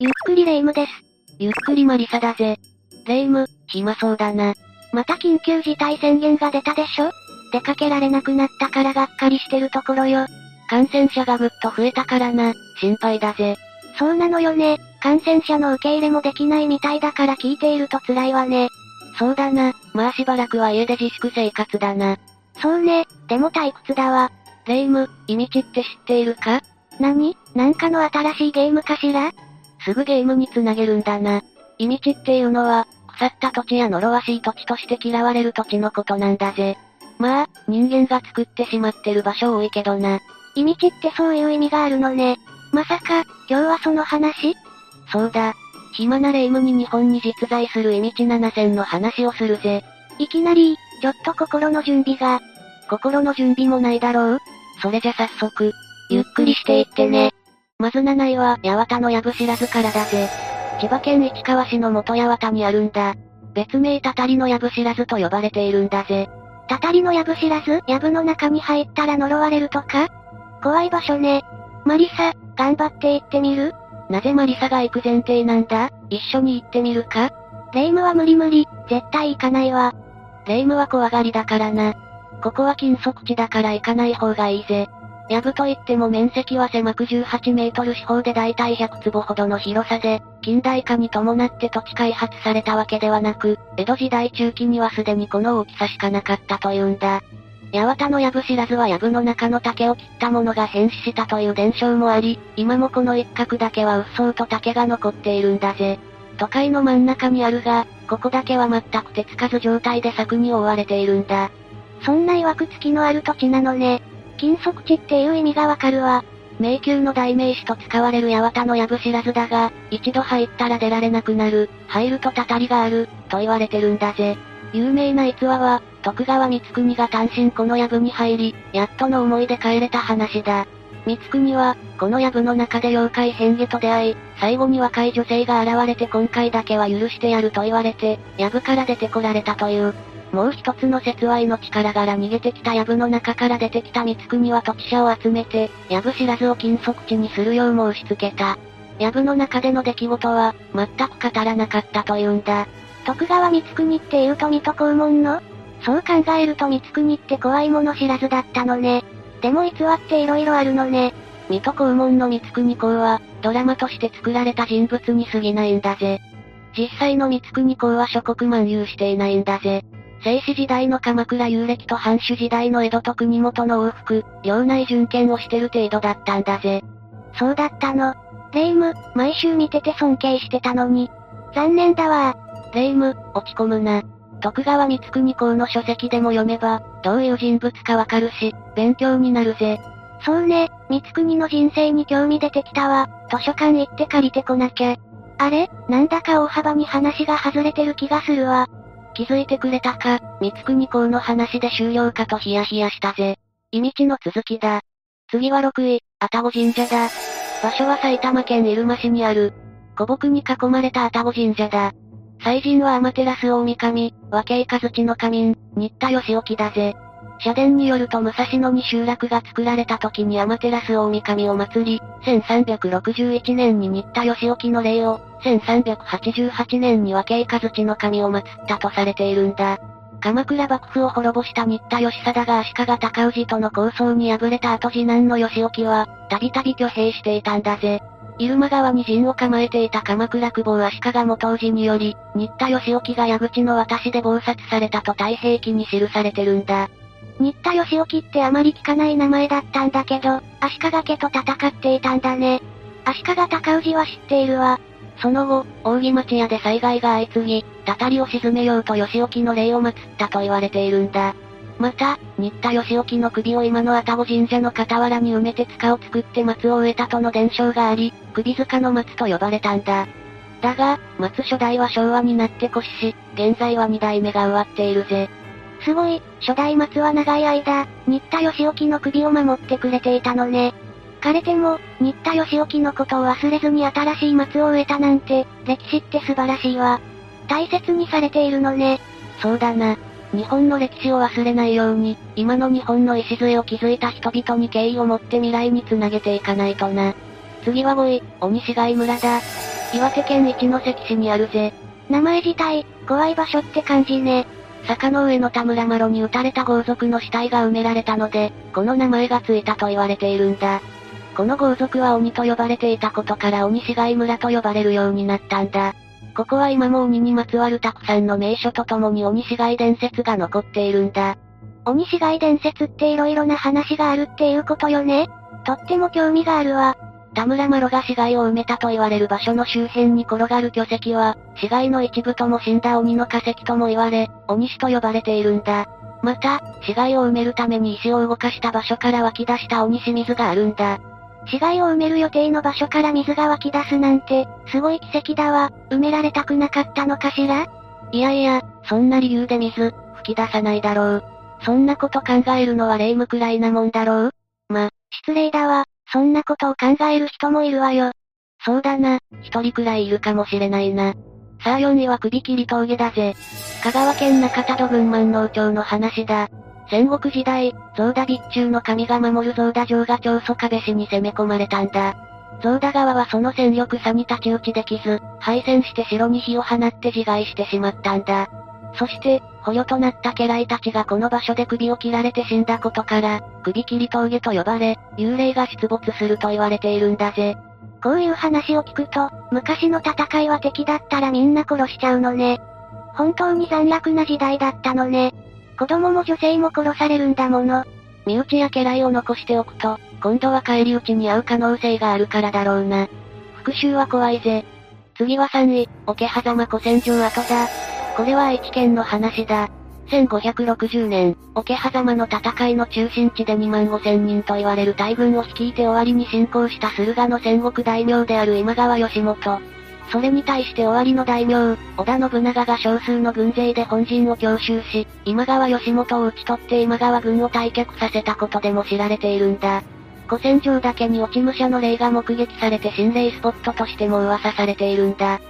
ゆっくりレ夢ムです。ゆっくりマリサだぜ。レ夢ム、暇そうだな。また緊急事態宣言が出たでしょ？出かけられなくなったからがっかりしてるところよ。感染者がぐっと増えたからな、心配だぜ。そうなのよね。感染者の受け入れもできないみたいだから聞いていると辛いわね。そうだな、まあしばらくは家で自粛生活だな。そうね、でも退屈だわ。レ夢ム、イミチって知っているか？何？なんかの新しいゲームかしら？すぐゲームにつなげるんだな。イミチっていうのは、腐った土地や呪わしい土地として嫌われる土地のことなんだぜ。まあ、人間が作ってしまってる場所多いけどな。イミチってそういう意味があるのね。まさか、今日はその話？そうだ。暇なレイムに日本に実在するイミチ7選の話をするぜ。いきなり、ちょっと心の準備が。心の準備もないだろう？それじゃ早速、ゆっくりしていってね。まず7位は、八幡の藪知らずからだぜ。千葉県市川市の元八幡にあるんだ。別名たたりの藪知らずと呼ばれているんだぜ。たたりの藪知らず？藪の中に入ったら呪われるとか？怖い場所ね。マリサ、頑張って行ってみる？なぜマリサが行く前提なんだ？一緒に行ってみるか？レイムは無理無理、絶対行かないわ。レイムは怖がりだからな。ここは禁足地だから行かない方がいいぜ。やぶといっても面積は狭く18メートル四方で大体100坪ほどの広さで、近代化に伴って土地開発されたわけではなく、江戸時代中期にはすでにこの大きさしかなかったというんだ。八幡の藪知らずは藪の中の竹を切ったものが変死したという伝承もあり、今もこの一角だけはうっそうと竹が残っているんだぜ。都会の真ん中にあるが、ここだけは全く手つかず状態で柵に覆われているんだ。そんな曰く付きのある土地なのね。禁足地っていう意味がわかるわ。迷宮の代名詞と使われる八幡の藪知らずだが、一度入ったら出られなくなる、入るとたたりがある、と言われてるんだぜ。有名な逸話は、徳川光国が単身この藪に入り、やっとの思いで帰れた話だ。光国は、この藪の中で妖怪変化と出会い、最後に若い女性が現れて今回だけは許してやると言われて、藪から出てこられたという。もう一つの説は命からがら逃げてきた藪の中から出てきた光国は土地者を集めて、藪知らずを禁足地にするよう申し付けた。藪の中での出来事は、全く語らなかったというんだ。徳川光国っていうと水戸黄門の？そう考えると光国って怖いもの知らずだったのね。でも逸話って色々あるのね。水戸黄門の光国公は、ドラマとして作られた人物に過ぎないんだぜ。実際の光国公は諸国漫遊していないんだぜ。聖史時代の鎌倉遊歴と藩主時代の江戸と国元の往復、領内巡検をしてる程度だったんだぜ。そうだったの。レイム、毎週見てて尊敬してたのに。残念だわレイム、落ち込むな。徳川光国公の書籍でも読めば、どういう人物かわかるし、勉強になるぜ。そうね、光国の人生に興味出てきたわ。図書館行って借りてこなきゃ。あれ？なんだか大幅に話が外れてる気がするわ。気づいてくれたか、三国公の話で終了かとヒヤヒヤしたぜ。意味地の続きだ。次は6位、愛宕神社だ。場所は埼玉県入間市にある。古木に囲まれた愛宕神社だ。祭神は天照大神、和慶和地の神民、新田義興だぜ。社殿によると武蔵野に集落が作られた時に天照大神を祀り、1361年に新田義興の霊を、1388年に和慶和地の神を祀ったとされているんだ。鎌倉幕府を滅ぼした新田義貞が足利尊氏との構想に敗れた後次男の義興は、たびたび挙兵していたんだぜ。入間川に陣を構えていた鎌倉久保足利元氏により、新田義興が矢口の渡で謀殺されたと太平記に記されてるんだ。新田義興ってあまり聞かない名前だったんだけど、足利家と戦っていたんだね。足利尊氏は知っているわ。その後、扇町屋で災害が相次ぎ、たたりを沈めようと義興の霊を祀ったと言われているんだ。また、新田義興の首を今の愛宕神社の傍らに埋めて塚を作って松を植えたとの伝承があり、首塚の松と呼ばれたんだ。だが、松初代は昭和になって越しし、現在は二代目が植わっているぜ。すごい、初代松は長い間、新田義興の首を守ってくれていたのね。枯れても、新田義興のことを忘れずに新しい松を植えたなんて、歴史って素晴らしいわ。大切にされているのね。そうだな。日本の歴史を忘れないように、今の日本の礎を築いた人々に敬意を持って未来につなげていかないとな。次は5位、鬼市街村だ。岩手県一関市にあるぜ。名前自体、怖い場所って感じね。坂の上の田村麻呂に撃たれた豪族の死体が埋められたので、この名前がついたと言われているんだ。この豪族は鬼と呼ばれていたことから鬼市街村と呼ばれるようになったんだ。ここは今も鬼にまつわるたくさんの名所とともに鬼市街伝説が残っているんだ。鬼市街伝説って色々な話があるっていうことよね？とっても興味があるわ。田村麻呂が死骸を埋めたと言われる場所の周辺に転がる巨石は、死骸の一部とも死んだ鬼の化石とも言われ、鬼死と呼ばれているんだ。また、死骸を埋めるために石を動かした場所から湧き出した鬼死水があるんだ。死骸を埋める予定の場所から水が湧き出すなんて、すごい奇跡だわ。埋められたくなかったのかしら？いやいや、そんな理由で水、吹き出さないだろう。そんなこと考えるのは霊夢くらいなもんだろうま、失礼だわ。そんなことを考える人もいるわよ。そうだな、一人くらいいるかもしれないな。さあ4位は首切り峠だぜ。香川県中田戸郡万能町の話だ。戦国時代、増田備中の神が守る増田城が長宗我部氏に攻め込まれたんだ。増田川はその戦力差に太刀打ちできず、敗戦して城に火を放って自害してしまったんだ。そして、捕虜となった家来たちがこの場所で首を切られて死んだことから、首切り峠と呼ばれ、幽霊が出没すると言われているんだぜ。こういう話を聞くと、昔の戦いは敵だったらみんな殺しちゃうのね。本当に残虐な時代だったのね。子供も女性も殺されるんだもの。身内や家来を残しておくと、今度は返り討ちに遭う可能性があるからだろうな。復讐は怖いぜ。次は3位、桶狭間古戦場跡だ。これは愛知県の話だ。1560年、桶狭間の戦いの中心地で2万5千人と言われる大軍を率いて終わりに侵攻した駿河の戦国大名である今川義元。それに対して終わりの大名、織田信長が少数の軍勢で本陣を強襲し、今川義元を討ち取って今川軍を退却させたことでも知られているんだ。古戦場だけに落ち武者の霊が目撃されて心霊スポットとしても噂されているんだ。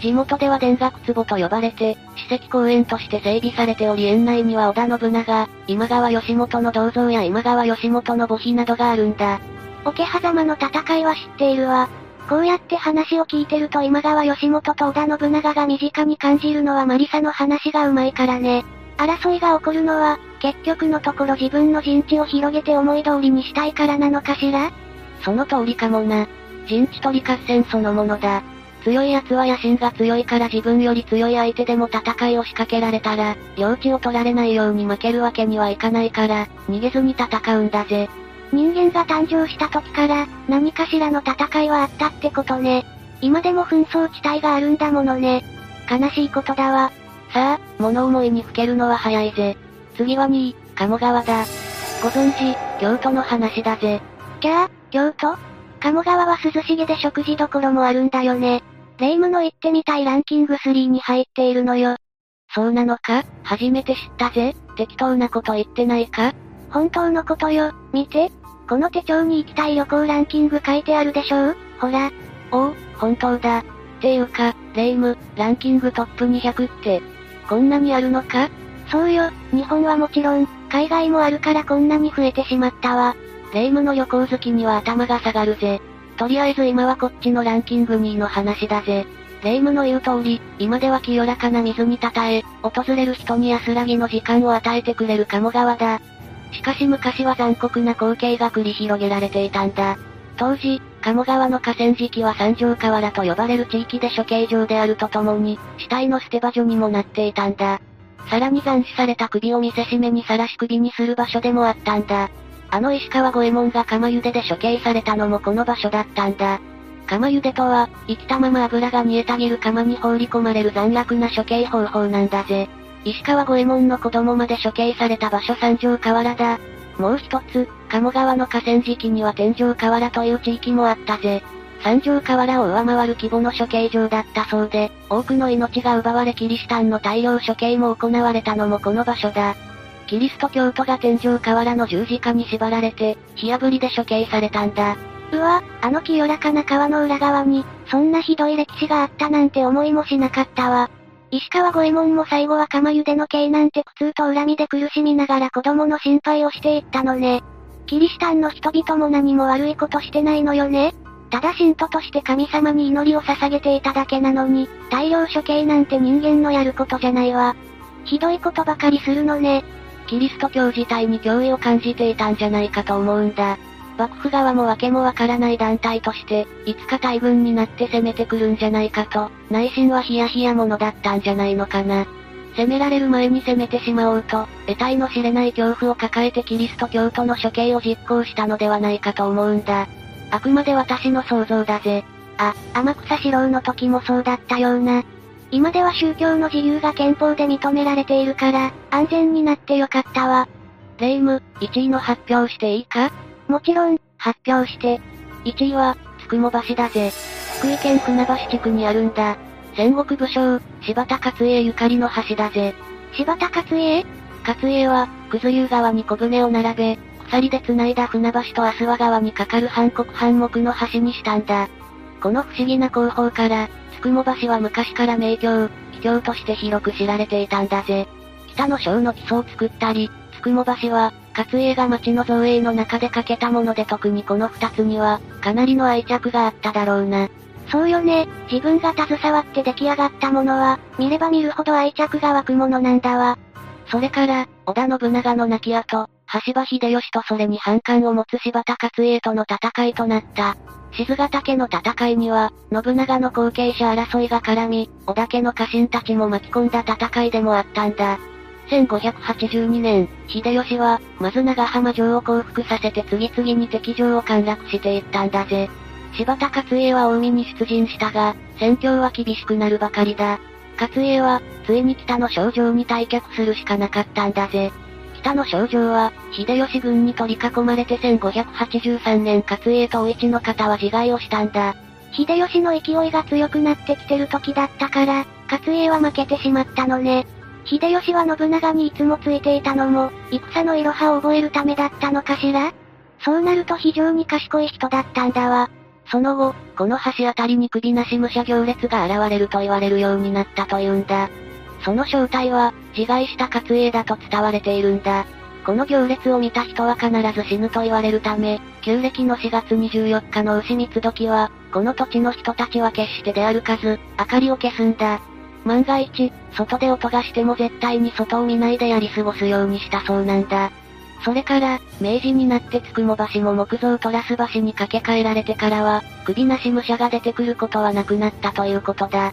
地元では田楽壺と呼ばれて、史跡公園として整備されており園内には織田信長、今川義元の銅像や今川義元の墓碑などがあるんだ。桶狭間の戦いは知っているわ。こうやって話を聞いてると今川義元と織田信長が身近に感じるのはマリサの話がうまいからね。争いが起こるのは、結局のところ自分の陣地を広げて思い通りにしたいからなのかしらその通りかもな。陣地取り合戦そのものだ。強い奴は野心が強いから自分より強い相手でも戦いを仕掛けられたら、領地を取られないように負けるわけにはいかないから、逃げずに戦うんだぜ。人間が誕生した時から、何かしらの戦いはあったってことね。今でも紛争地帯があるんだものね。悲しいことだわ。さあ、物思いにふけるのは早いぜ。次は2位、鴨川だ。ご存知、京都の話だぜ。キャー、京都？鴨川は涼しげで食事どころもあるんだよね。霊夢の言ってみたいランキング3に入っているのよ。そうなのか？初めて知ったぜ。適当なこと言ってないか？本当のことよ。見て。この手帳に行きたい旅行ランキング書いてあるでしょほら。おお、本当だ。っていうか、霊夢、ランキングトップ200って、こんなにあるのか？そうよ、日本はもちろん、海外もあるからこんなに増えてしまったわ。霊夢の旅行好きには頭が下がるぜ。とりあえず今はこっちのランキング2位の話だぜ。霊夢の言う通り、今では清らかな水にたえ、訪れる人に安らぎの時間を与えてくれる鴨川だ。しかし昔は残酷な光景が繰り広げられていたんだ。当時、鴨川の河川敷は三条河原と呼ばれる地域で処刑場であるとともに、死体の捨て場所にもなっていたんだ。さらに斬首された首を見せしめにさらし首にする場所でもあったんだ。あの石川五右衛門が釜茹でで処刑されたのもこの場所だったんだ。釜茹でとは、生きたまま油が煮えたぎる釜に放り込まれる残虐な処刑方法なんだぜ。石川五右衛門の子供まで処刑された場所三条河原だ。もう一つ、鴨川の河川敷には天井河原という地域もあったぜ。三条河原を上回る規模の処刑場だったそうで、多くの命が奪われキリシタンの大量処刑も行われたのもこの場所だ。キリスト教徒が天井河原の十字架に縛られて、火炙りで処刑されたんだ。うわ、あの清らかな川の裏側に、そんなひどい歴史があったなんて思いもしなかったわ。石川五右衛門も最後は釜茹での刑なんて苦痛と恨みで苦しみながら子供の心配をしていったのね。キリシタンの人々も何も悪いことしてないのよね。ただ信徒として神様に祈りを捧げていただけなのに、大量処刑なんて人間のやることじゃないわ。ひどいことばかりするのね。キリスト教自体に脅威を感じていたんじゃないかと思うんだ。幕府側も訳もわからない団体として、いつか大軍になって攻めてくるんじゃないかと、内心はヒヤヒヤものだったんじゃないのかな。攻められる前に攻めてしまおうと、得体の知れない恐怖を抱えてキリスト教徒の処刑を実行したのではないかと思うんだ。あくまで私の想像だぜ。あ、天草四郎の時もそうだったような。今では宗教の自由が憲法で認められているから、安全になってよかったわ。霊夢、1位の発表していいか？もちろん、発表して。1位は、つくも橋だぜ。福井県船橋地区にあるんだ。戦国武将、柴田勝家ゆかりの橋だぜ。柴田勝家？勝家は、九頭湯川に小舟を並べ、鎖で繋いだ船橋と阿諏訪川に架かる韓国半木の橋にしたんだ。この不思議な工法から、つくも橋は昔から名橋、秘境として広く知られていたんだぜ。北の章の基礎を作ったり、つくも橋は、勝家が町の造営の中で架けたもので特にこの二つには、かなりの愛着があっただろうな。そうよね、自分が携わって出来上がったものは、見れば見るほど愛着が湧くものなんだわ。それから、織田信長の亡き後、橋場秀吉とそれに反感を持つ柴田勝家との戦いとなった。静ヶ岳の戦いには、信長の後継者争いが絡み、織田家の家臣たちも巻き込んだ戦いでもあったんだ。1582年、秀吉は、まず長浜城を降伏させて次々に敵城を陥落していったんだぜ。柴田勝家は近江に出陣したが、戦況は厳しくなるばかりだ。勝家は、ついに北の症状に退却するしかなかったんだぜ。北の症状は、秀吉軍に取り囲まれて1583年勝家統一の方は自害をしたんだ。秀吉の勢いが強くなってきてる時だったから、勝家は負けてしまったのね。秀吉は信長にいつもついていたのも、戦のいろはを覚えるためだったのかしら？そうなると非常に賢い人だったんだわ。その後、この橋あたりに首なし武者行列が現れると言われるようになったというんだ。その正体は、自害した勝家だと伝われているんだ。この行列を見た人は必ず死ぬと言われるため、旧暦の4月24日の牛三つ時は、この土地の人たちは決して出歩かず、明かりを消すんだ。万が一、外で音がしても絶対に外を見ないでやり過ごすようにしたそうなんだ。それから、明治になってつくも橋も木造トラス橋に架け替えられてからは、首なし武者が出てくることはなくなったということだ。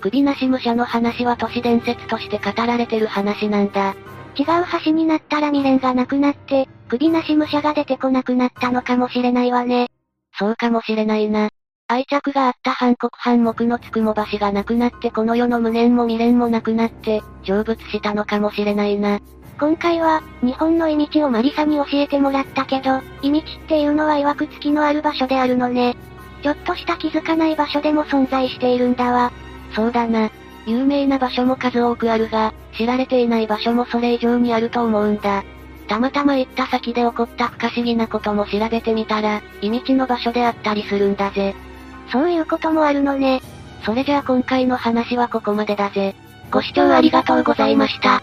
首なし武者の話は都市伝説として語られてる話なんだ。違う橋になったら未練がなくなって、首なし武者が出てこなくなったのかもしれないわね。そうかもしれないな。愛着があった韓国反目のつくも橋がなくなってこの世の無念も未練もなくなって、成仏したのかもしれないな。今回は、日本の意道をマリサに教えてもらったけど、意道っていうのは曰く付きのある場所であるのね。ちょっとした気づかない場所でも存在しているんだわ。そうだな。有名な場所も数多くあるが、知られていない場所もそれ以上にあると思うんだ。たまたま行った先で起こった不可思議なことも調べてみたら、意道の場所であったりするんだぜ。そういうこともあるのね。それじゃあ今回の話はここまでだぜ。ご視聴ありがとうございました。